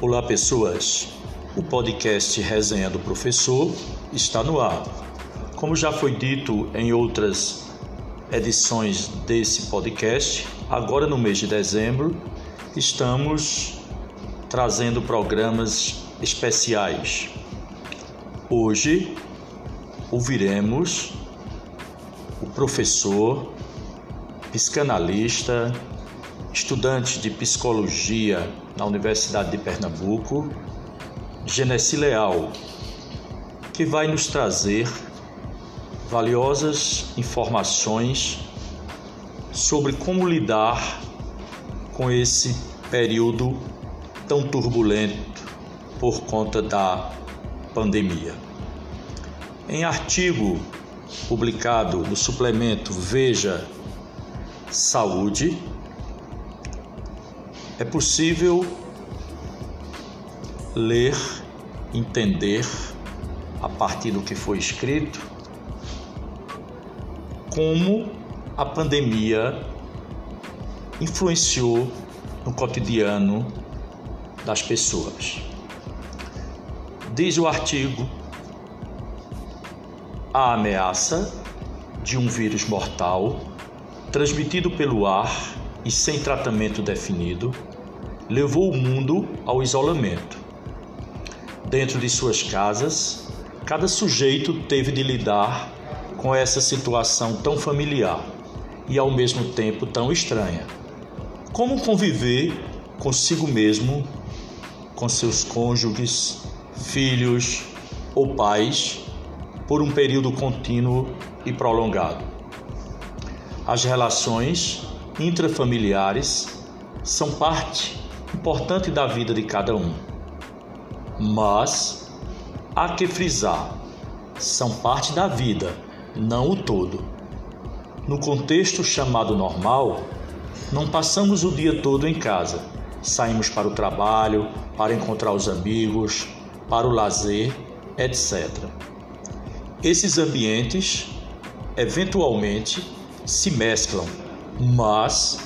Olá, pessoas. O podcast Resenha do Professor está no ar. Como já foi dito em outras edições desse podcast, agora no mês de dezembro, estamos trazendo programas especiais. Hoje ouviremos o professor, psicanalista, estudante de psicologia na Universidade de Pernambuco, Genesi Leal, que vai nos trazer valiosas informações sobre como lidar com esse período tão turbulento por conta da pandemia. Em artigo publicado no suplemento Veja Saúde, é possível ler, entender, a partir do que foi escrito, como a pandemia influenciou no cotidiano das pessoas. Diz o artigo: a ameaça de um vírus mortal transmitido pelo ar e sem tratamento definido levou o mundo ao isolamento. Dentro de suas casas, cada sujeito teve de lidar com essa situação tão familiar e ao mesmo tempo tão estranha. Como conviver consigo mesmo, com seus cônjuges, filhos ou pais por um período contínuo e prolongado. As relações intrafamiliares são parte importante da vida de cada um. Mas há que frisar, são parte da vida, não o todo. No contexto chamado normal, não passamos o dia todo em casa. Saímos para o trabalho, para encontrar os amigos, para o lazer, etc. Esses ambientes, eventualmente, se mesclam, mas,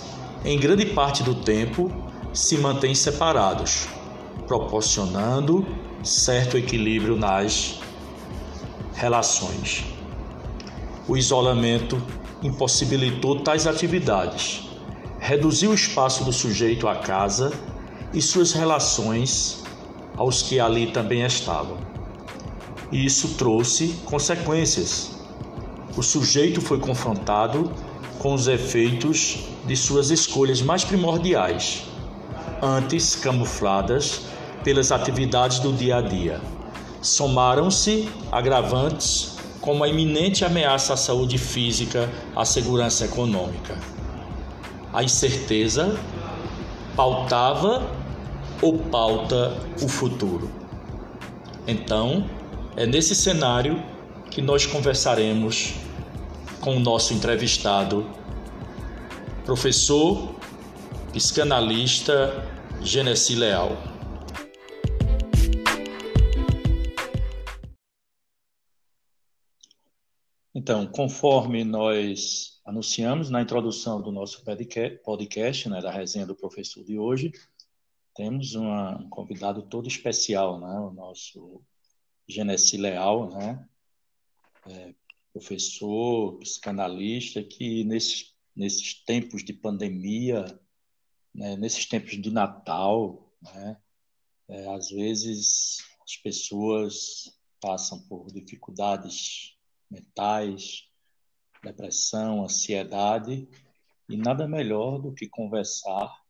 em grande parte do tempo, se mantêm separados, proporcionando certo equilíbrio nas relações. O isolamento impossibilitou tais atividades, reduziu o espaço do sujeito à casa e suas relações aos que ali também estavam. E isso trouxe consequências. O sujeito foi confrontado com os efeitos de suas escolhas mais primordiais antes camufladas pelas atividades do dia a dia. Somaram-se agravantes como a iminente ameaça à saúde física, à segurança econômica. A incerteza pautava ou pauta o futuro. Então, é nesse cenário que nós conversaremos com o nosso entrevistado, professor, psicanalista Genesi Leal. Então, conforme nós anunciamos na introdução do nosso podcast, né, da resenha do professor de hoje, temos uma, um convidado todo especial, né, o nosso Genesi Leal, né, é, professor, psicanalista, que nesses, nesses tempos de pandemia né, nesses tempos de Natal, né, é, às vezes as pessoas passam por dificuldades mentais, depressão, ansiedade, e nada melhor do que conversar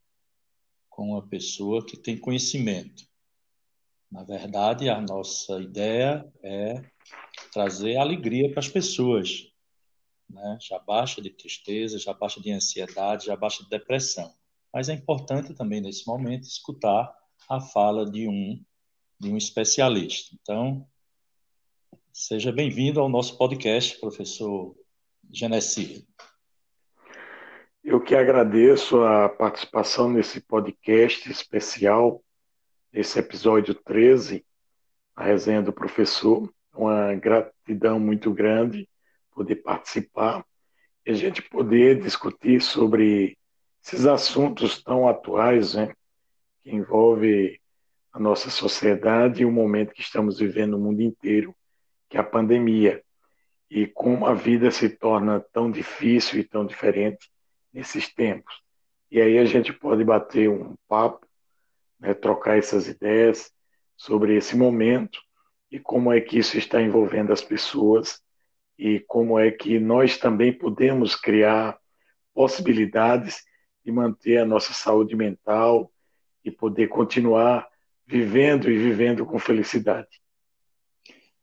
com uma pessoa que tem conhecimento. Na verdade, a nossa ideia é trazer alegria para as pessoas. Né? Já baixa de tristeza, já baixa de ansiedade, já baixa de depressão mas é importante também nesse momento escutar a fala de um de um especialista. Então, seja bem-vindo ao nosso podcast, professor Genesi. Eu que agradeço a participação nesse podcast especial, esse episódio 13, a resenha do professor. Uma gratidão muito grande poder participar e a gente poder discutir sobre esses assuntos tão atuais, né, que envolve a nossa sociedade e o momento que estamos vivendo no mundo inteiro, que é a pandemia. E como a vida se torna tão difícil e tão diferente nesses tempos. E aí a gente pode bater um papo, né, trocar essas ideias sobre esse momento e como é que isso está envolvendo as pessoas e como é que nós também podemos criar possibilidades de manter a nossa saúde mental e poder continuar vivendo e vivendo com felicidade.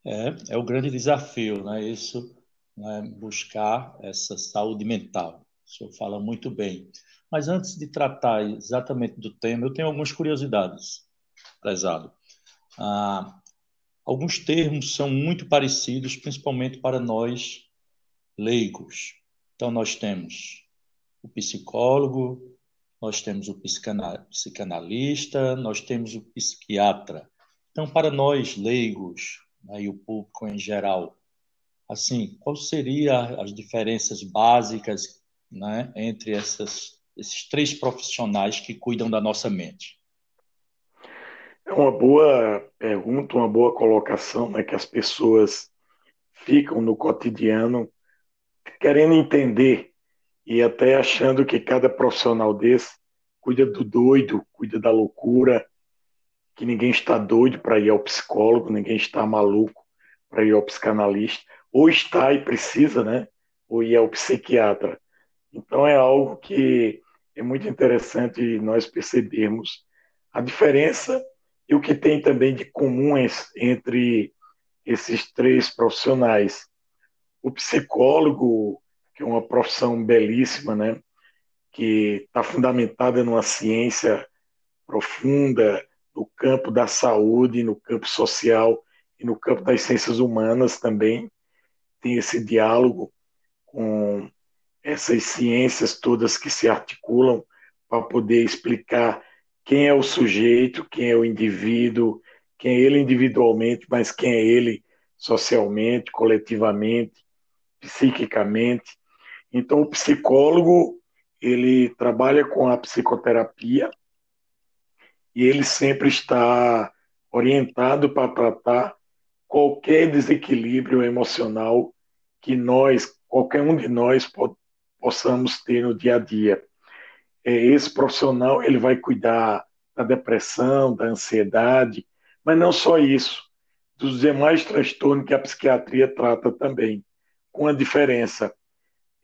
É, é o grande desafio, né? Isso, né? buscar essa saúde mental. O senhor fala muito bem. Mas antes de tratar exatamente do tema, eu tenho algumas curiosidades, prezado. Ah, alguns termos são muito parecidos, principalmente para nós leigos. Então, nós temos o psicólogo, nós temos o psicanalista, nós temos o psiquiatra. Então, para nós leigos né, e o público em geral, assim, quais seriam as diferenças básicas né, entre essas, esses três profissionais que cuidam da nossa mente? É uma boa pergunta, uma boa colocação, né, que as pessoas ficam no cotidiano querendo entender e até achando que cada profissional desse cuida do doido, cuida da loucura, que ninguém está doido para ir ao psicólogo, ninguém está maluco para ir ao psicanalista, ou está e precisa, né? Ou ir ao psiquiatra. Então é algo que é muito interessante nós percebermos a diferença e o que tem também de comum entre esses três profissionais. O psicólogo que é uma profissão belíssima, né? que está fundamentada numa ciência profunda no campo da saúde, no campo social e no campo das ciências humanas também. Tem esse diálogo com essas ciências todas que se articulam para poder explicar quem é o sujeito, quem é o indivíduo, quem é ele individualmente, mas quem é ele socialmente, coletivamente, psiquicamente. Então, o psicólogo ele trabalha com a psicoterapia e ele sempre está orientado para tratar qualquer desequilíbrio emocional que nós, qualquer um de nós, possamos ter no dia a dia. É, esse profissional ele vai cuidar da depressão, da ansiedade, mas não só isso, dos demais transtornos que a psiquiatria trata também, com a diferença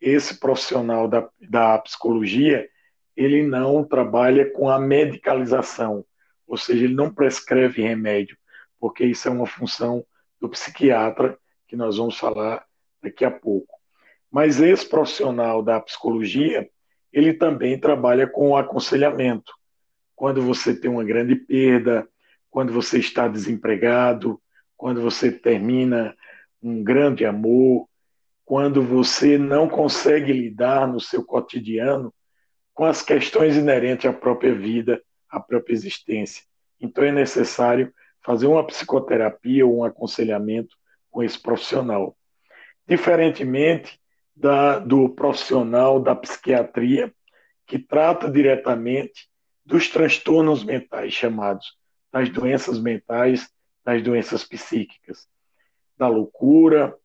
esse profissional da, da psicologia ele não trabalha com a medicalização, ou seja, ele não prescreve remédio, porque isso é uma função do psiquiatra, que nós vamos falar daqui a pouco. Mas esse profissional da psicologia, ele também trabalha com aconselhamento. Quando você tem uma grande perda, quando você está desempregado, quando você termina um grande amor, quando você não consegue lidar no seu cotidiano com as questões inerentes à própria vida, à própria existência. Então é necessário fazer uma psicoterapia ou um aconselhamento com esse profissional. Diferentemente da, do profissional da psiquiatria, que trata diretamente dos transtornos mentais chamados das doenças mentais, das doenças psíquicas, da loucura,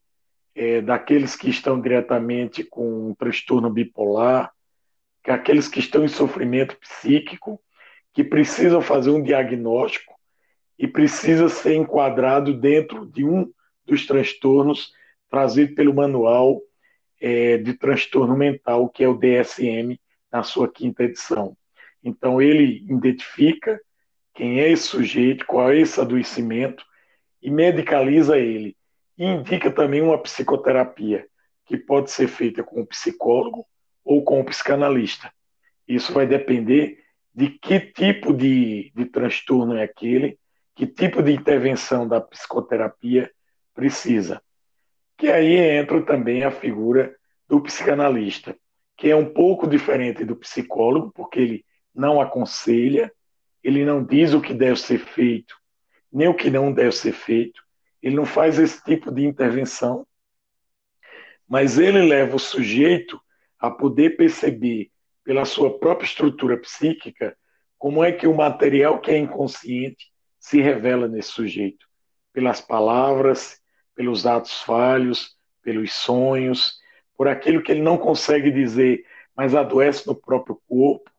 é, daqueles que estão diretamente com um transtorno bipolar, que é aqueles que estão em sofrimento psíquico, que precisam fazer um diagnóstico e precisa ser enquadrado dentro de um dos transtornos trazido pelo manual é, de transtorno mental, que é o DSM, na sua quinta edição. Então, ele identifica quem é esse sujeito, qual é esse adoecimento e medicaliza ele e indica também uma psicoterapia, que pode ser feita com o psicólogo ou com o psicanalista. Isso vai depender de que tipo de, de transtorno é aquele, que tipo de intervenção da psicoterapia precisa. Que aí entra também a figura do psicanalista, que é um pouco diferente do psicólogo, porque ele não aconselha, ele não diz o que deve ser feito, nem o que não deve ser feito, ele não faz esse tipo de intervenção, mas ele leva o sujeito a poder perceber pela sua própria estrutura psíquica como é que o material que é inconsciente se revela nesse sujeito, pelas palavras, pelos atos falhos, pelos sonhos, por aquilo que ele não consegue dizer, mas adoece no próprio corpo,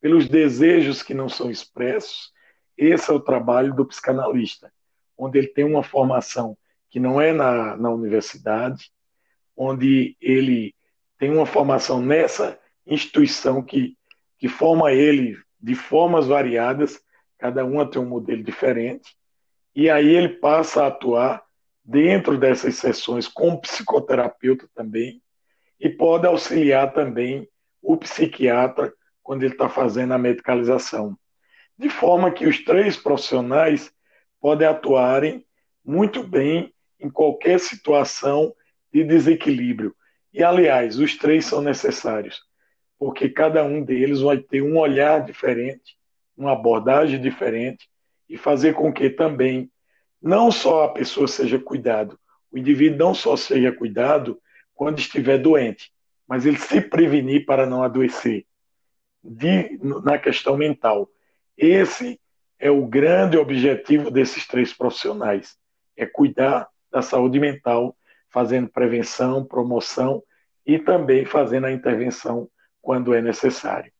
pelos desejos que não são expressos. Esse é o trabalho do psicanalista, onde ele tem uma formação que não é na, na universidade, onde ele tem uma formação nessa instituição que, que forma ele de formas variadas, cada uma tem um modelo diferente, e aí ele passa a atuar dentro dessas sessões como psicoterapeuta também, e pode auxiliar também o psiquiatra quando ele está fazendo a medicalização. De forma que os três profissionais podem atuarem muito bem em qualquer situação de desequilíbrio. E, aliás, os três são necessários, porque cada um deles vai ter um olhar diferente, uma abordagem diferente, e fazer com que também não só a pessoa seja cuidado, o indivíduo não só seja cuidado quando estiver doente, mas ele se prevenir para não adoecer de, na questão mental. Esse é o grande objetivo desses três profissionais, é cuidar da saúde mental, fazendo prevenção, promoção e também fazendo a intervenção quando é necessário.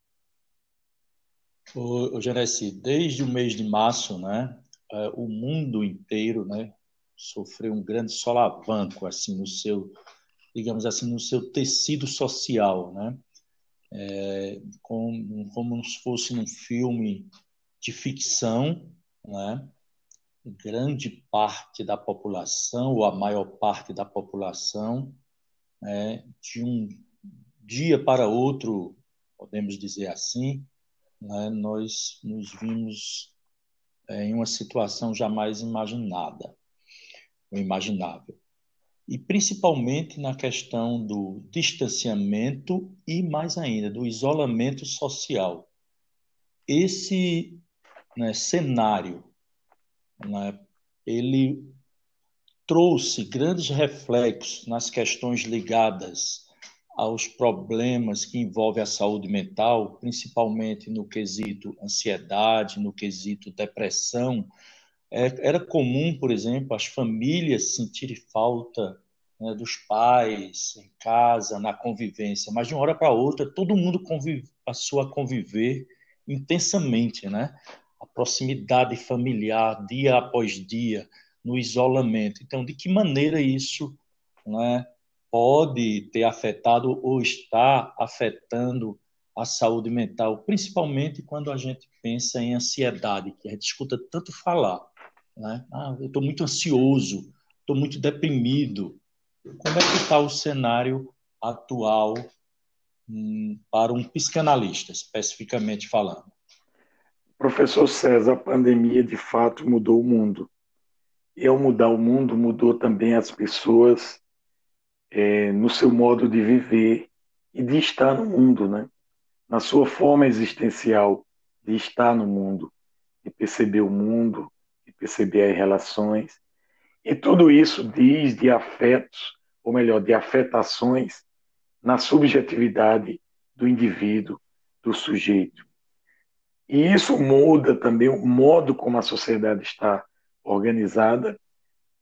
O, o Genesi, desde o mês de março, né, é, o mundo inteiro, né, sofreu um grande solavanco assim no seu, digamos assim, no seu tecido social, né, é, como, como se fosse um filme de ficção, né, grande parte da população, ou a maior parte da população, né, de um dia para outro, podemos dizer assim, né, nós nos vimos é, em uma situação jamais imaginada, ou imaginável. E principalmente na questão do distanciamento e, mais ainda, do isolamento social. Esse né, cenário né, ele trouxe grandes reflexos nas questões ligadas aos problemas que envolvem a saúde mental, principalmente no quesito ansiedade, no quesito depressão. É, era comum, por exemplo, as famílias sentirem falta né, dos pais em casa, na convivência, mas de uma hora para outra todo mundo convive, passou a conviver intensamente, né? a proximidade familiar dia após dia, no isolamento. Então, de que maneira isso né, pode ter afetado ou está afetando a saúde mental, principalmente quando a gente pensa em ansiedade, que a gente escuta tanto falar. Né? Ah, eu estou muito ansioso, estou muito deprimido. Como é que está o cenário atual hum, para um psicanalista, especificamente falando? Professor César, a pandemia de fato mudou o mundo. E ao mudar o mundo, mudou também as pessoas é, no seu modo de viver e de estar no mundo, né? na sua forma existencial de estar no mundo, de perceber o mundo, de perceber as relações. E tudo isso diz de afetos, ou melhor, de afetações na subjetividade do indivíduo, do sujeito. E isso muda também o modo como a sociedade está organizada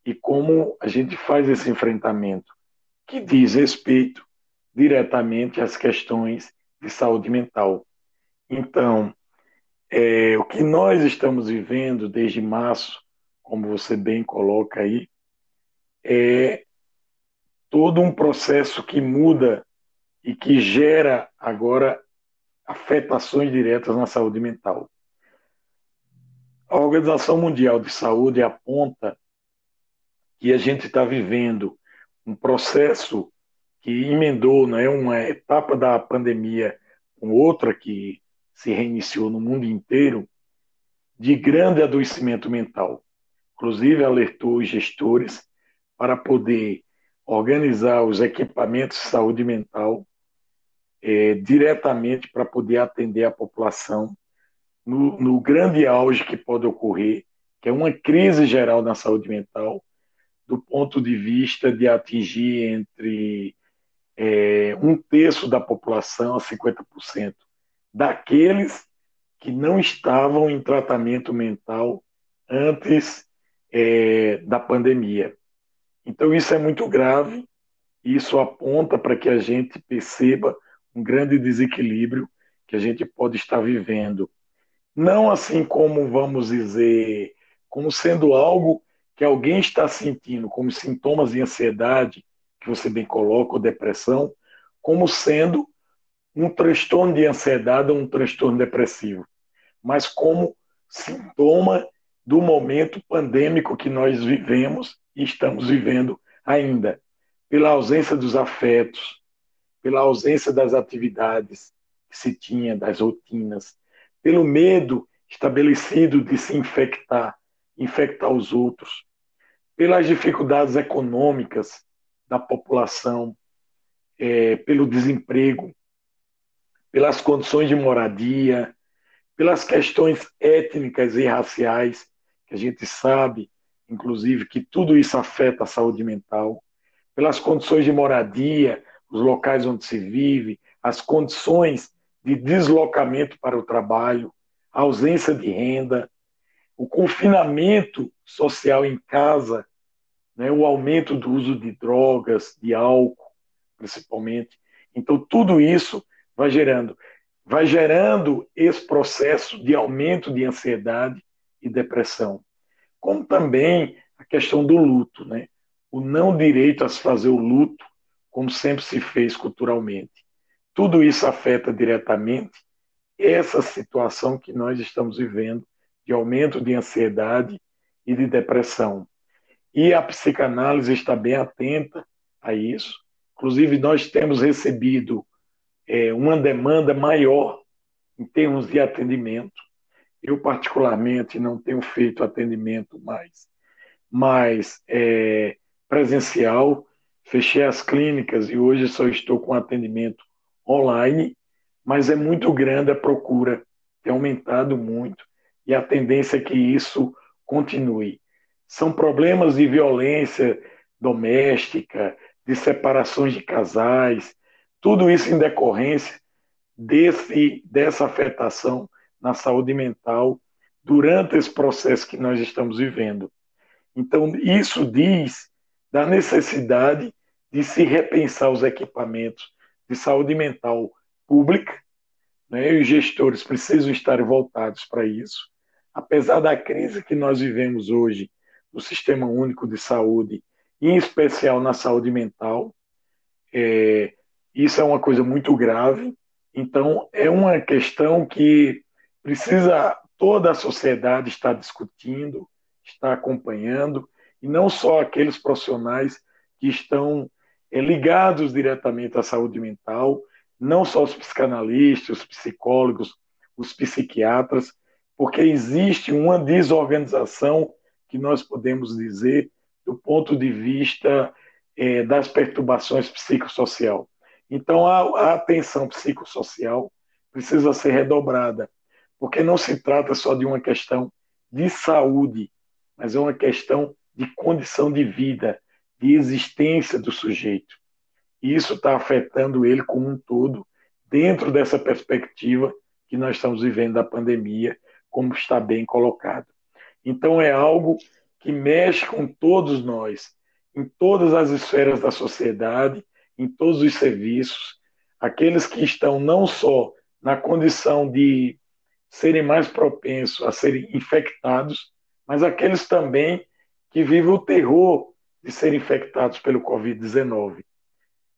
e como a gente faz esse enfrentamento, que diz respeito diretamente às questões de saúde mental. Então, é, o que nós estamos vivendo desde março, como você bem coloca aí, é todo um processo que muda e que gera agora afetações diretas na saúde mental. A Organização Mundial de Saúde aponta que a gente está vivendo um processo que emendou né, uma etapa da pandemia com outra que se reiniciou no mundo inteiro, de grande adoecimento mental. Inclusive, alertou os gestores para poder organizar os equipamentos de saúde mental é, diretamente para poder atender a população no, no, grande auge que pode ocorrer, que é uma crise geral na saúde mental, do ponto de vista de atingir entre é, um terço da população a 50% daqueles que não estavam em tratamento mental antes é, da pandemia. Então, isso é muito grave, isso aponta para que a gente perceba um grande desequilíbrio que a gente pode estar vivendo. Não assim como, vamos dizer, como sendo algo que alguém está sentindo, como sintomas de ansiedade, que você bem coloca, ou depressão, como sendo um transtorno de ansiedade ou um transtorno depressivo, mas como sintoma do momento pandêmico que nós vivemos e estamos vivendo ainda, pela ausência dos afetos, pela ausência das atividades que se tinha, das rotinas, pelo medo estabelecido de se infectar, infectar os outros, pelas dificuldades econômicas da população, é, pelo desemprego, pelas condições de moradia, pelas questões étnicas e raciais, que a gente sabe, inclusive, que tudo isso afeta a saúde mental, pelas condições de moradia, os locais onde se vive, as condições de deslocamento para o trabalho, a ausência de renda, o confinamento social em casa, né, o aumento do uso de drogas, de álcool, principalmente. Então, tudo isso vai gerando, vai gerando esse processo de aumento de ansiedade e depressão. Como também a questão do luto, né? o não direito a se fazer o luto, como sempre se fez culturalmente. Tudo isso afeta diretamente essa situação que nós estamos vivendo de aumento de ansiedade e de depressão. E a psicanálise está bem atenta a isso. Inclusive, nós temos recebido é, uma demanda maior em termos de atendimento. Eu, particularmente, não tenho feito atendimento mais, mais é, presencial. Fechei as clínicas e hoje só estou com atendimento online, mas é muito grande a procura, tem aumentado muito e a tendência é que isso continue. São problemas de violência doméstica, de separações de casais, tudo isso em decorrência desse, dessa afetação na saúde mental durante esse processo que nós estamos vivendo. Então, isso diz da necessidade de se repensar os equipamentos de saúde mental pública, né? e os gestores precisam estar voltados para isso. Apesar da crise que nós vivemos hoje no Sistema Único de Saúde, em especial na saúde mental, é, isso é uma coisa muito grave. Então, é uma questão que precisa toda a sociedade estar discutindo, estar acompanhando, e não só aqueles profissionais que estão é, ligados diretamente à saúde mental, não só os psicanalistas, os psicólogos, os psiquiatras, porque existe uma desorganização que nós podemos dizer do ponto de vista é, das perturbações psicossocial. Então, a, a atenção psicossocial precisa ser redobrada, porque não se trata só de uma questão de saúde, mas é uma questão de condição de vida, de existência do sujeito. E isso está afetando ele como um todo, dentro dessa perspectiva que nós estamos vivendo da pandemia, como está bem colocado. Então, é algo que mexe com todos nós, em todas as esferas da sociedade em todos os serviços, aqueles que estão não só na condição de serem mais propensos a serem infectados, mas aqueles também que vivem o terror de serem infectados pelo Covid-19.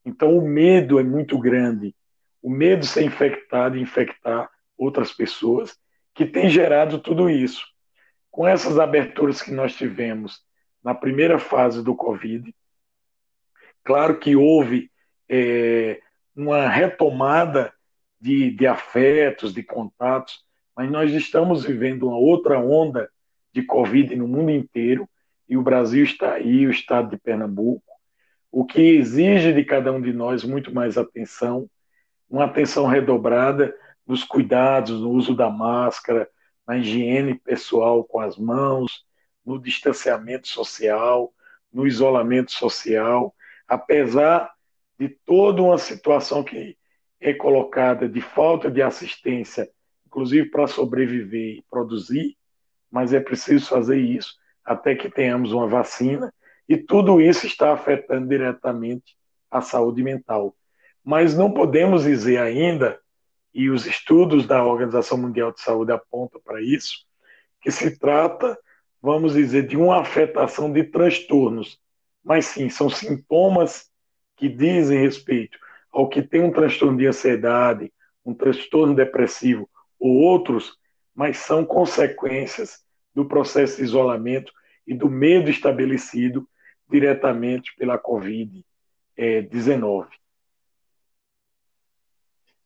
Então, o medo é muito grande. O medo de ser infectado e infectar outras pessoas, que tem gerado tudo isso. Com essas aberturas que nós tivemos na primeira fase do Covid, claro que houve é, uma retomada de, de afetos, de contatos, mas nós estamos vivendo uma outra onda de Covid no mundo inteiro e o Brasil está aí, o estado de Pernambuco, o que exige de cada um de nós muito mais atenção, uma atenção redobrada nos cuidados, no uso da máscara, na higiene pessoal com as mãos, no distanciamento social, no isolamento social, apesar de toda uma situação que é colocada de falta de assistência, inclusive para sobreviver e produzir, mas é preciso fazer isso até que tenhamos uma vacina, e tudo isso está afetando diretamente a saúde mental. Mas não podemos dizer ainda, e os estudos da Organização Mundial de Saúde apontam para isso, que se trata, vamos dizer, de uma afetação de transtornos, mas sim, são sintomas que dizem respeito ao que tem um transtorno de ansiedade, um transtorno depressivo ou outros, mas são consequências do processo de isolamento e do medo estabelecido diretamente pela Covid-19.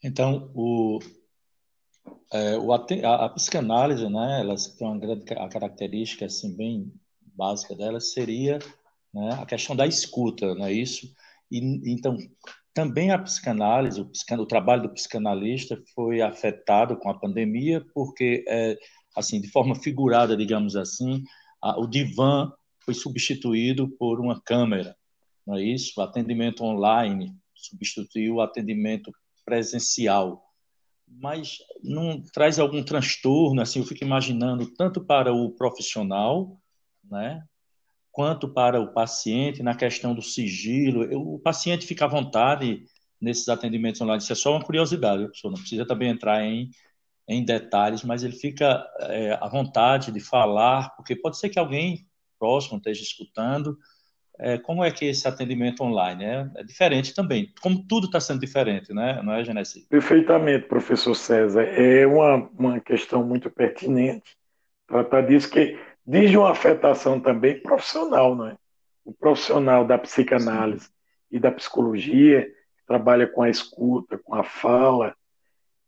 Então, o, é, o, a, a, psicanálise, né, ela tem uma grande a característica assim, bem básica dela, seria né, a questão da escuta, não é isso? E, então, também a psicanálise, o, o, trabalho do psicanalista foi afetado com a pandemia, porque, é, assim, de forma figurada, digamos assim, a, o divã foi substituído por uma câmera, não é isso? O atendimento online substituiu o atendimento presencial. Mas não traz algum transtorno, assim, eu fico imaginando, tanto para o profissional, né, quanto para o paciente na questão do sigilo. o paciente fica à vontade nesses atendimentos online. Isso é só uma curiosidade, pessoal. Não precisa também entrar em, em detalhes, mas ele fica é, à vontade de falar, porque pode ser que alguém próximo esteja escutando. É, como é que esse atendimento online é, é diferente também? Como tudo está sendo diferente, né? não é, Genesi? Perfeitamente, professor César. É uma, uma questão muito pertinente tratar disso que diz uma afetação também profissional, não é? O profissional da psicanálise Sim. e da psicologia, que trabalha com a escuta, com a fala,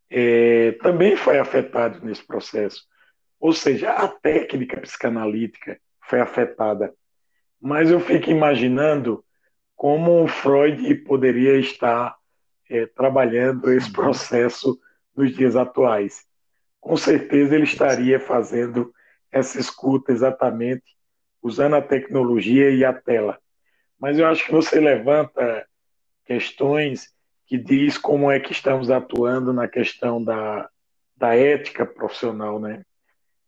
é, também foi afetado nesse processo. Ou seja, a técnica psicanalítica foi afetada. Mas eu fico imaginando como o Freud poderia estar é, trabalhando esse processo nos dias atuais. Com certeza ele estaria fazendo essa escuta exatamente usando a tecnologia e a tela. Mas eu acho que você levanta questões que diz como é que estamos atuando na questão da, da ética profissional, né?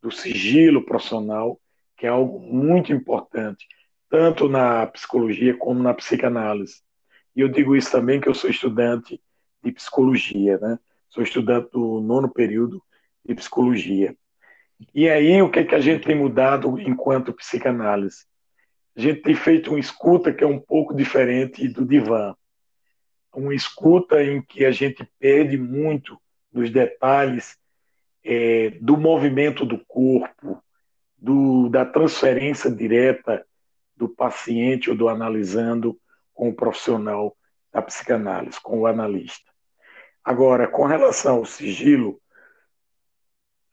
do sigilo profissional, que é algo muito importante, tanto na psicologia como na psicanálise. E eu digo isso também que eu sou estudante de psicologia, né? Sou estudante do nono período de psicologia. E aí, o que, é que a gente tem mudado enquanto psicanálise? A gente tem feito uma escuta que é um pouco diferente do divã. Uma escuta em que a gente perde muito nos detalhes é, do movimento do corpo, do, da transferência direta do paciente ou do analisando com o profissional da psicanálise, com o analista. Agora, com relação ao sigilo,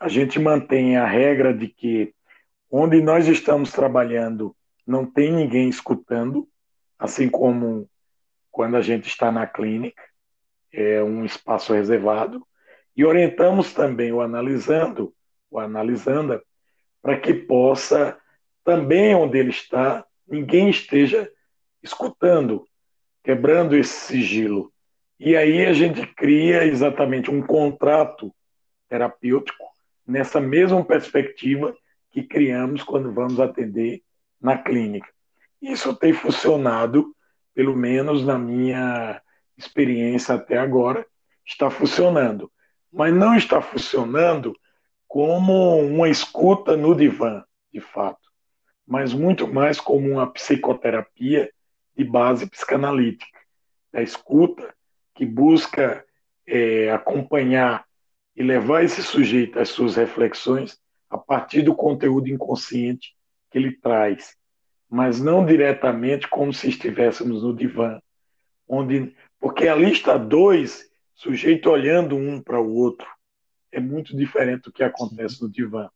a gente mantém a regra de que onde nós estamos trabalhando não tem ninguém escutando, assim como quando a gente está na clínica, é um espaço reservado, e orientamos também o analisando, o analisanda, para que possa também onde ele está, ninguém esteja escutando, quebrando esse sigilo. E aí a gente cria exatamente um contrato terapêutico nessa mesma perspectiva que criamos quando vamos atender na clínica. Isso tem funcionado, pelo menos na minha experiência até agora, está funcionando. Mas não está funcionando como uma escuta no divã, de fato, mas muito mais como uma psicoterapia de base psicanalítica, da escuta que busca é, acompanhar e levar esse sujeito às suas reflexões a partir do conteúdo inconsciente que ele traz, mas não diretamente como se estivéssemos no divã, onde porque ali está dois sujeitos olhando um para o outro, é muito diferente do que acontece no divã.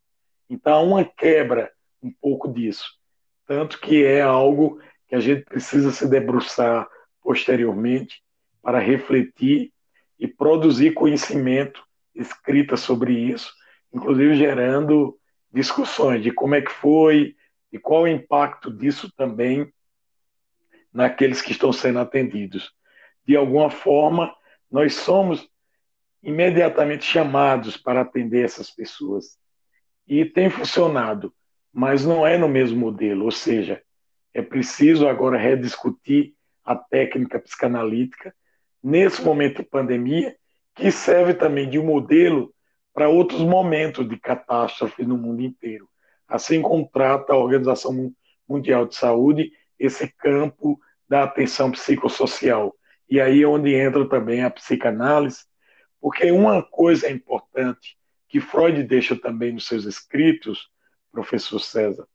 Então há uma quebra um pouco disso, tanto que é algo que a gente precisa se debruçar posteriormente para refletir e produzir conhecimento escrita sobre isso, inclusive gerando discussões de como é que foi e qual o impacto disso também naqueles que estão sendo atendidos. De alguma forma, nós somos imediatamente chamados para atender essas pessoas. e tem funcionado, mas não é no mesmo modelo, ou seja, é preciso agora rediscutir a técnica psicanalítica nesse momento de pandemia, que serve também de um modelo para outros momentos de catástrofe no mundo inteiro. Assim como trata a Organização Mundial de Saúde esse campo da atenção psicossocial. E aí é onde entra também a psicanálise, porque uma coisa importante que Freud deixa também nos seus escritos, professor César,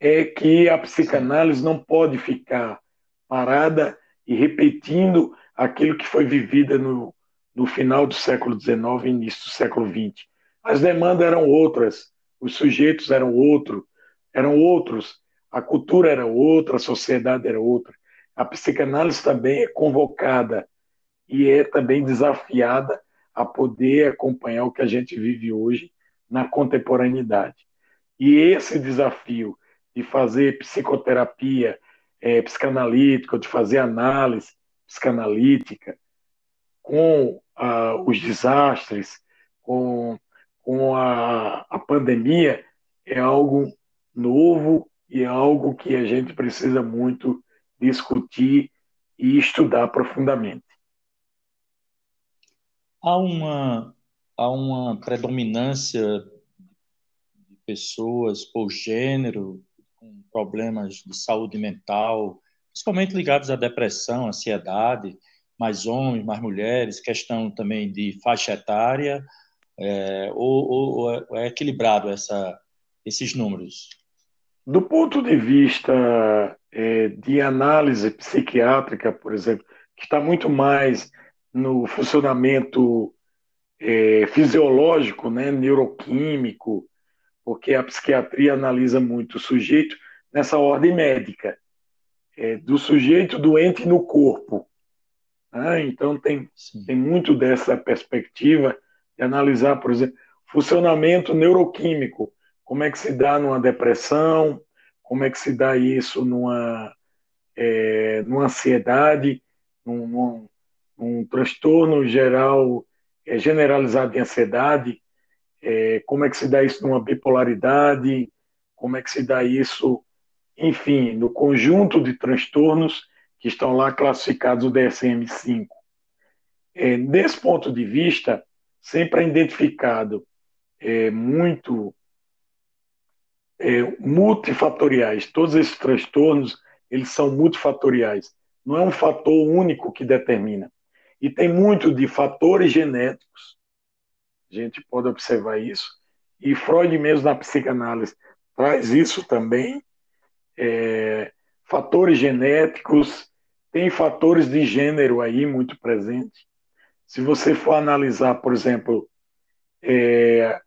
é que a psicanálise não pode ficar parada e repetindo aquilo que foi vivida no, no final do século XIX e início do século XX. As demandas eram outras, os sujeitos eram outros, eram outros, a cultura era outra, a sociedade era outra. A psicanálise também é convocada e é também desafiada a poder acompanhar o que a gente vive hoje na contemporaneidade. E esse desafio de fazer psicoterapia é, psicanalítica, de fazer análise psicanalítica com ah, os desastres, com, com a, a pandemia, é algo novo e é algo que a gente precisa muito discutir e estudar profundamente. Há uma, há uma predominância pessoas por gênero com problemas de saúde mental, principalmente ligados à depressão, ansiedade, mais homens, mais mulheres, questão também de faixa etária, é, ou, ou, ou, é equilibrado essa, esses números? Do ponto de vista é, de análise psiquiátrica, por exemplo, que está muito mais no funcionamento é, fisiológico, né, neuroquímico, porque a psiquiatria analisa muito o sujeito nessa ordem médica, é, do sujeito doente no corpo. Né? Então, tem, tem muito dessa perspectiva de analisar, por exemplo, funcionamento neuroquímico, como é que se dá numa depressão, como é que se dá isso numa, é, numa ansiedade, num, num, num transtorno geral é, generalizado de ansiedade, é, como é que se dá isso numa bipolaridade, como é que se dá isso, enfim, no conjunto de transtornos que estão lá classificados no DSM-5. É, desse ponto de vista, sempre é identificado é, muito é, multifatoriais. Todos esses transtornos, eles são multifatoriais. Não é um fator único que determina. E tem muito de fatores genéticos. A gente pode observar isso. E Freud mesmo na psicanálise traz isso também. É, fatores genéticos, tem fatores de gênero aí muito presentes. Se você for analisar, por exemplo, é,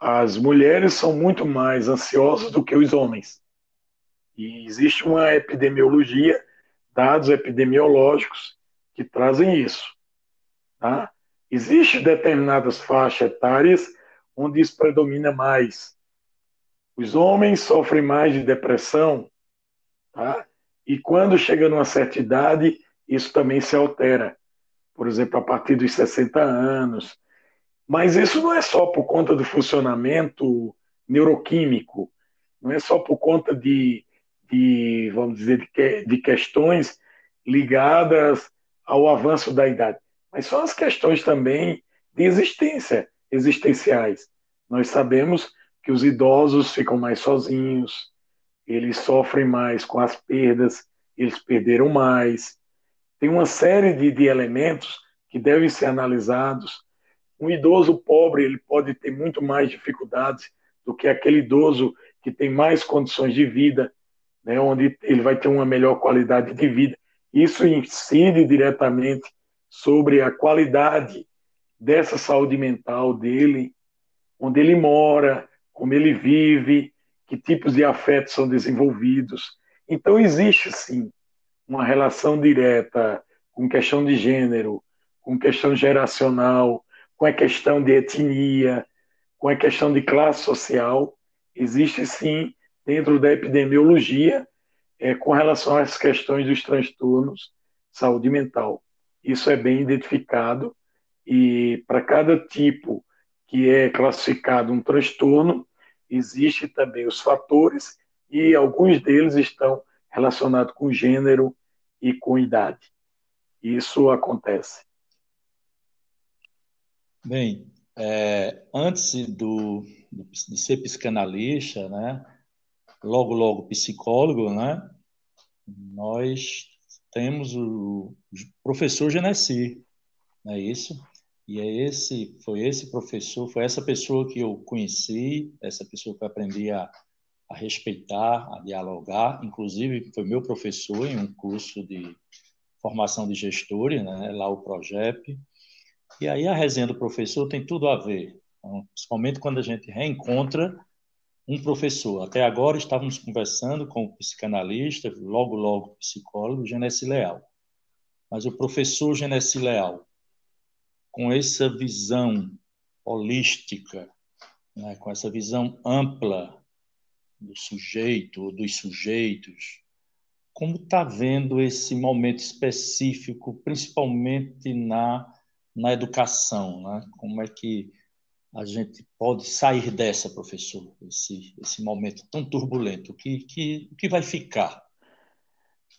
as mulheres são muito mais ansiosas do que os homens. E existe uma epidemiologia, dados epidemiológicos que trazem isso. Tá? Existem determinadas faixas etárias onde isso predomina mais. Os homens sofrem mais de depressão, tá? e quando chega numa certa idade, isso também se altera. Por exemplo, a partir dos 60 anos, mas isso não é só por conta do funcionamento neuroquímico, não é só por conta de, de vamos dizer, de, de questões ligadas ao avanço da idade, mas são as questões também de existência, existenciais. Nós sabemos que os idosos ficam mais sozinhos, eles sofrem mais com as perdas, eles perderam mais. Tem uma série de, de elementos que devem ser analisados um idoso pobre ele pode ter muito mais dificuldades do que aquele idoso que tem mais condições de vida, né, onde ele vai ter uma melhor qualidade de vida. Isso incide diretamente sobre a qualidade dessa saúde mental dele, onde ele mora, como ele vive, que tipos de afetos são desenvolvidos. Então, existe sim uma relação direta com questão de gênero, com questão geracional, com a questão de etnia, com a questão de classe social, existe sim, dentro da epidemiologia, é, com relação às questões dos transtornos de saúde mental. Isso é bem identificado e para cada tipo que é classificado um transtorno, existem também os fatores e alguns deles estão relacionados com gênero e com idade. Isso acontece. Bem, é, antes do, de ser psicanalista, né, logo, logo psicólogo, né, nós temos o professor Genesi, não é isso? E é esse, foi esse professor, foi essa pessoa que eu conheci, essa pessoa que eu aprendi a, a respeitar, a dialogar, inclusive foi meu professor em um curso de formação de gestores, né, lá o Progep. E aí a resenha do professor tem tudo a ver, então, principalmente quando a gente reencontra um professor. Até agora estávamos conversando com o psicanalista, logo, logo psicólogo, Genesi Leal. Mas o professor Genesi Leal, com essa visão holística, né, com essa visão ampla do sujeito, dos sujeitos, como está vendo esse momento específico, principalmente na, na educação? Né? Como é que a gente pode sair dessa, professor, esse, esse momento tão turbulento? O que, que, que vai ficar?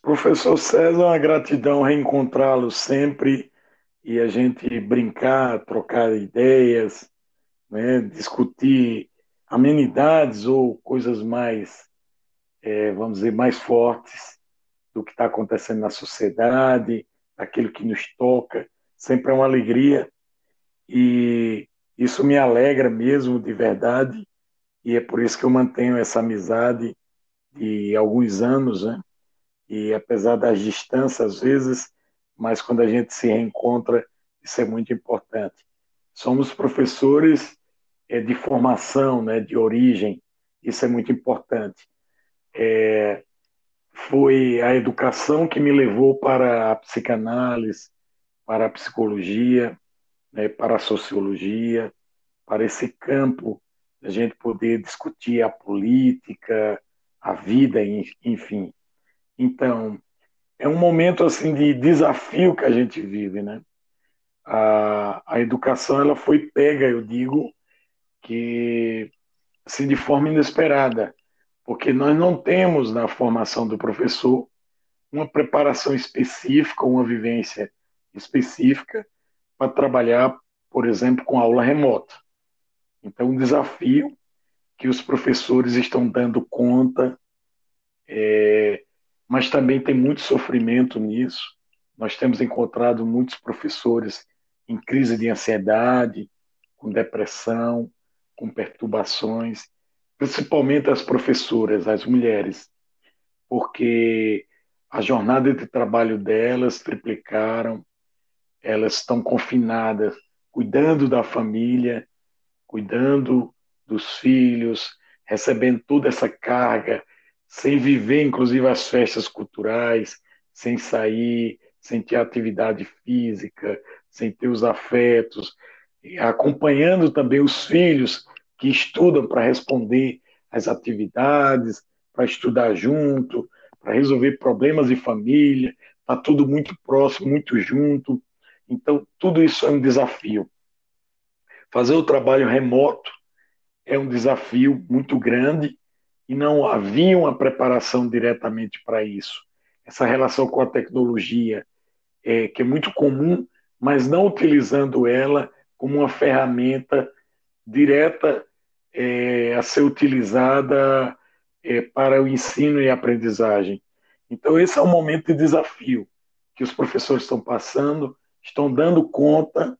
Professor César, uma gratidão reencontrá-lo sempre e a gente brincar, trocar ideias, né, discutir amenidades ou coisas mais, é, vamos dizer, mais fortes do que está acontecendo na sociedade, aquilo que nos toca. Sempre é uma alegria e isso me alegra mesmo, de verdade, e é por isso que eu mantenho essa amizade de alguns anos, né? E apesar das distâncias, às vezes, mas quando a gente se reencontra, isso é muito importante. Somos professores é, de formação, né, de origem, isso é muito importante. É, foi a educação que me levou para a psicanálise, para a psicologia, né, para a sociologia, para esse campo, a gente poder discutir a política, a vida, enfim. Então, é um momento assim de desafio que a gente vive, né? A, a educação ela foi pega, eu digo, que assim de forma inesperada, porque nós não temos na formação do professor uma preparação específica, uma vivência específica para trabalhar, por exemplo, com aula remota. Então, um desafio que os professores estão dando conta, é, mas também tem muito sofrimento nisso. Nós temos encontrado muitos professores em crise de ansiedade, com depressão, com perturbações, principalmente as professoras, as mulheres, porque a jornada de trabalho delas triplicaram, elas estão confinadas, cuidando da família, cuidando dos filhos, recebendo toda essa carga, sem viver, inclusive, as festas culturais, sem sair, sem ter atividade física, sem ter os afetos, acompanhando também os filhos que estudam para responder às atividades, para estudar junto, para resolver problemas de família, está tudo muito próximo, muito junto. Então, tudo isso é um desafio. Fazer o trabalho remoto é um desafio muito grande e não havia uma preparação diretamente para isso. Essa relação com a tecnologia, é, que é muito comum, mas não utilizando ela como uma ferramenta direta é, a ser utilizada é, para o ensino e aprendizagem. Então, esse é um momento de desafio que os professores estão passando, estão dando conta,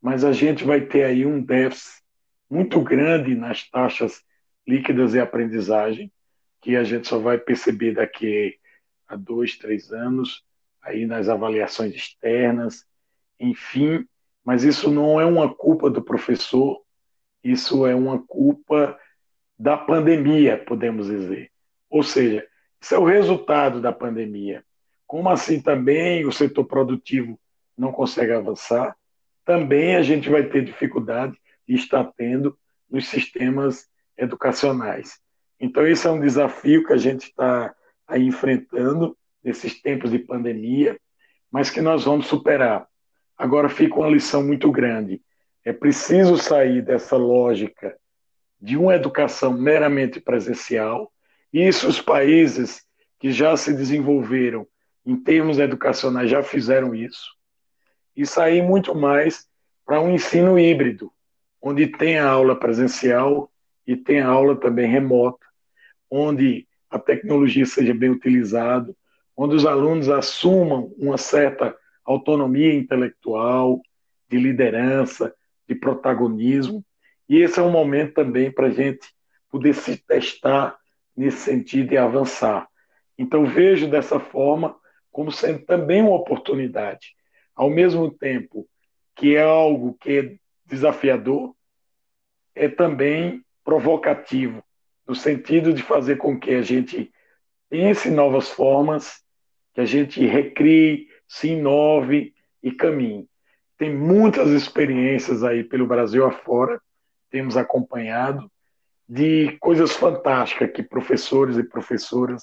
mas a gente vai ter aí um déficit muito grande nas taxas líquidas e aprendizagem, que a gente só vai perceber daqui a dois, três anos, aí nas avaliações externas, enfim, mas isso não é uma culpa do professor, isso é uma culpa da pandemia, podemos dizer. Ou seja, isso é o resultado da pandemia. Como assim também o setor produtivo não consegue avançar, também a gente vai ter dificuldade e está tendo nos sistemas educacionais. Então, esse é um desafio que a gente está aí enfrentando nesses tempos de pandemia, mas que nós vamos superar. Agora fica uma lição muito grande. É preciso sair dessa lógica de uma educação meramente presencial. Isso os países que já se desenvolveram em termos educacionais já fizeram isso. E sair muito mais para um ensino híbrido, onde tem a aula presencial e tem a aula também remota, onde a tecnologia seja bem utilizada, onde os alunos assumam uma certa autonomia intelectual, de liderança, de protagonismo. E esse é um momento também para a gente poder se testar nesse sentido e avançar. Então, vejo dessa forma como sendo também uma oportunidade. Ao mesmo tempo que é algo que é desafiador, é também provocativo, no sentido de fazer com que a gente pense novas formas, que a gente recrie, se inove e caminhe. Tem muitas experiências aí pelo Brasil afora, temos acompanhado, de coisas fantásticas que professores e professoras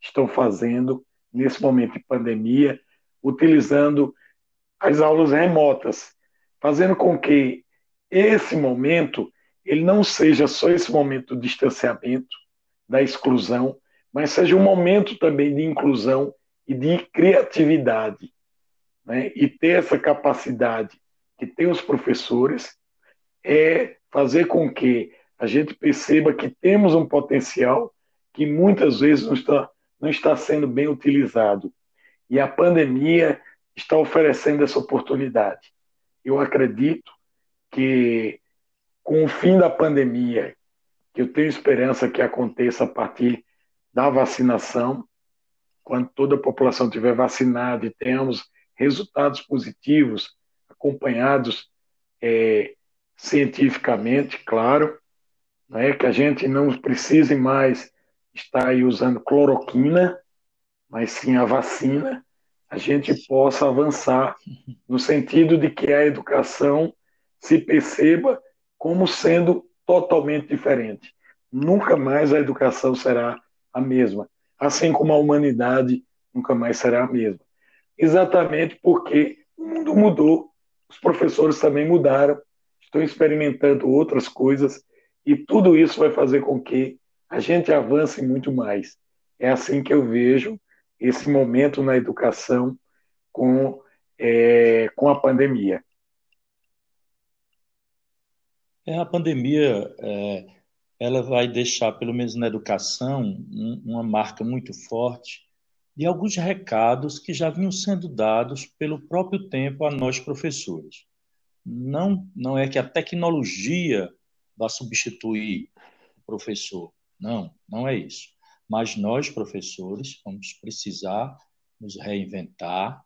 estão fazendo nesse momento de pandemia, utilizando as aulas remotas, fazendo com que esse momento ele não seja só esse momento de distanciamento, da exclusão, mas seja um momento também de inclusão e de criatividade. Né? E ter essa capacidade que tem os professores é fazer com que a gente perceba que temos um potencial que muitas vezes não está, não está sendo bem utilizado. E a pandemia está oferecendo essa oportunidade. Eu acredito que com o fim da pandemia, que eu tenho esperança que aconteça a partir da vacinação, quando toda a população estiver vacinada e tenhamos resultados positivos acompanhados é, cientificamente, claro, né, que a gente não precise mais estar aí usando cloroquina, mas sim a vacina, a gente possa avançar no sentido de que a educação se perceba como sendo totalmente diferente. Nunca mais a educação será a mesma, assim como a humanidade nunca mais será a mesma. Exatamente porque o mundo mudou, os professores também mudaram, estão experimentando outras coisas e tudo isso vai fazer com que a gente avance muito mais. É assim que eu vejo esse momento na educação com, é, com a pandemia. É, a pandemia é, ela vai deixar, pelo menos na educação, um, uma marca muito forte de alguns recados que já vinham sendo dados pelo próprio tempo a nós professores. Não, não é que a tecnologia vá substituir o professor. Não, não é isso mas nós, professores, vamos precisar nos reinventar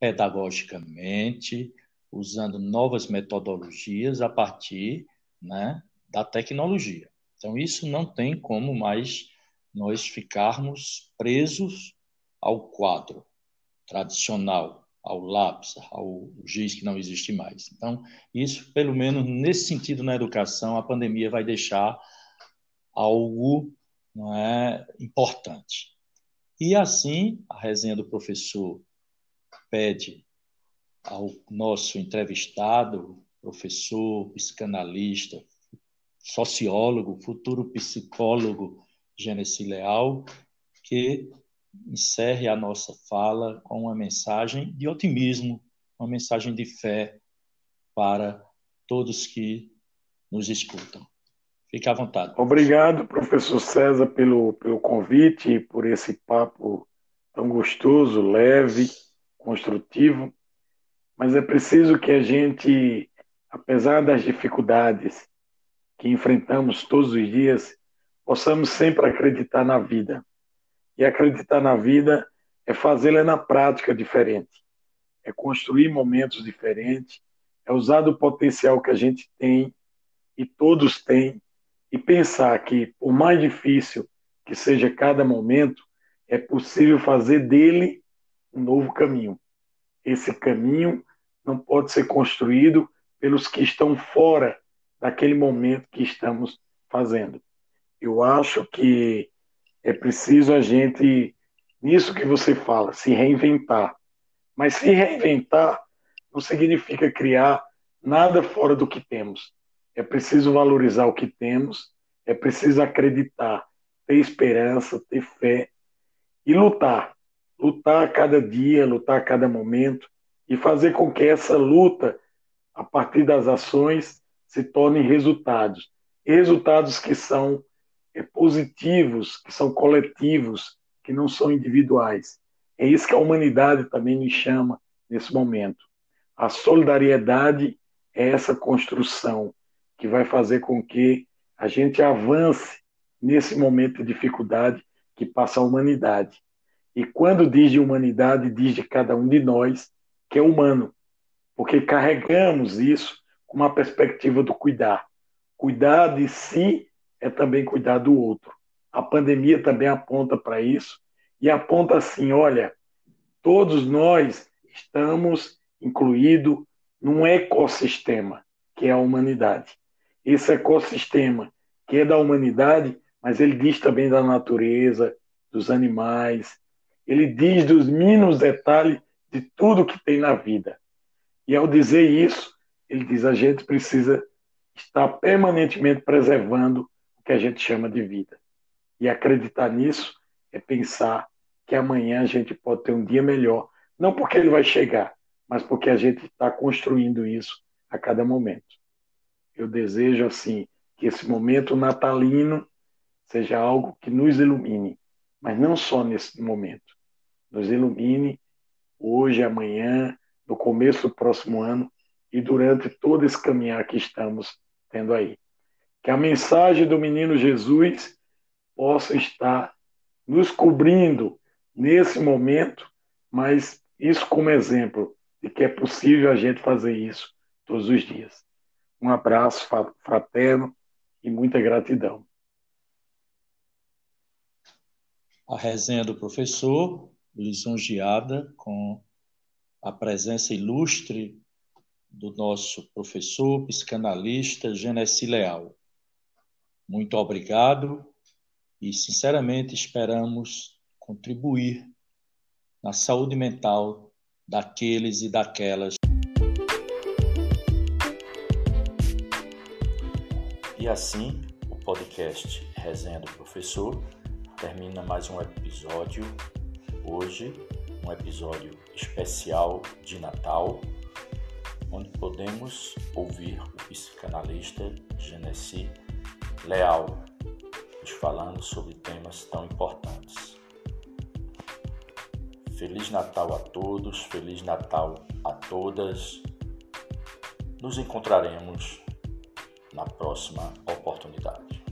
pedagogicamente, usando novas metodologias a partir né, da tecnologia. Então, isso não tem como mais nós ficarmos presos ao quadro tradicional, ao lápis, ao giz que não existe mais. Então, isso, pelo menos nesse sentido na educação, a pandemia vai deixar algo não é importante. E assim, a resenha do professor pede ao nosso entrevistado, professor, psicanalista, sociólogo, futuro psicólogo Genesi Leal, que encerre a nossa fala com uma mensagem de otimismo, uma mensagem de fé para todos que nos escutam. Fique à vontade. Obrigado, professor César, pelo, pelo convite e por esse papo tão gostoso, leve, construtivo. Mas é preciso que a gente, apesar das dificuldades que enfrentamos todos os dias, possamos sempre acreditar na vida. E acreditar na vida é fazê-la na prática diferente, é construir momentos diferentes, é usar o potencial que a gente tem e todos têm e pensar que, por mais difícil que seja cada momento, é possível fazer dele um novo caminho. Esse caminho não pode ser construído pelos que estão fora daquele momento que estamos fazendo. Eu acho que é preciso a gente, nisso que você fala, se reinventar. Mas se reinventar não significa criar nada fora do que temos. É preciso valorizar o que temos, é preciso acreditar, ter esperança, ter fé e lutar. Lutar a cada dia, lutar a cada momento e fazer com que essa luta, a partir das ações, se torne resultados. resultados que são é, positivos, que são coletivos, que não são individuais. É isso que a humanidade também nos chama nesse momento. A solidariedade é essa construção que vai fazer com que a gente avance nesse momento de dificuldade que passa a humanidade. E quando diz de humanidade, diz de cada um de nós que é humano, porque carregamos isso com uma perspectiva do cuidar. Cuidar de si é também cuidar do outro. A pandemia também aponta para isso e aponta assim: olha, todos nós estamos incluídos num ecossistema que é a humanidade. Esse ecossistema que é da humanidade, mas ele diz também da natureza, dos animais, ele diz dos mínimos detalhes de tudo que tem na vida. E ao dizer isso, ele diz a gente precisa estar permanentemente preservando o que a gente chama de vida. E acreditar nisso é pensar que amanhã a gente pode ter um dia melhor, não porque ele vai chegar, mas porque a gente está construindo isso a cada momento. Eu desejo assim que esse momento natalino seja algo que nos ilumine, mas não só nesse momento. Nos ilumine hoje, amanhã, no começo do próximo ano e durante todo esse caminhar que estamos tendo aí. Que a mensagem do menino Jesus possa estar nos cobrindo nesse momento, mas isso como exemplo de que é possível a gente fazer isso todos os dias. Um abraço fraterno e muita gratidão. A resenha do professor, lisonjeada com a presença ilustre do nosso professor, psicanalista Genesi Leal. Muito obrigado e, sinceramente, esperamos contribuir na saúde mental daqueles e daquelas. E assim, o podcast Resenha do Professor termina mais um episódio. Hoje, um episódio especial de Natal, onde podemos ouvir o psicanalista Genesi Leal nos falando sobre temas tão importantes. Feliz Natal a todos, Feliz Natal a todas. Nos encontraremos na próxima oportunidade.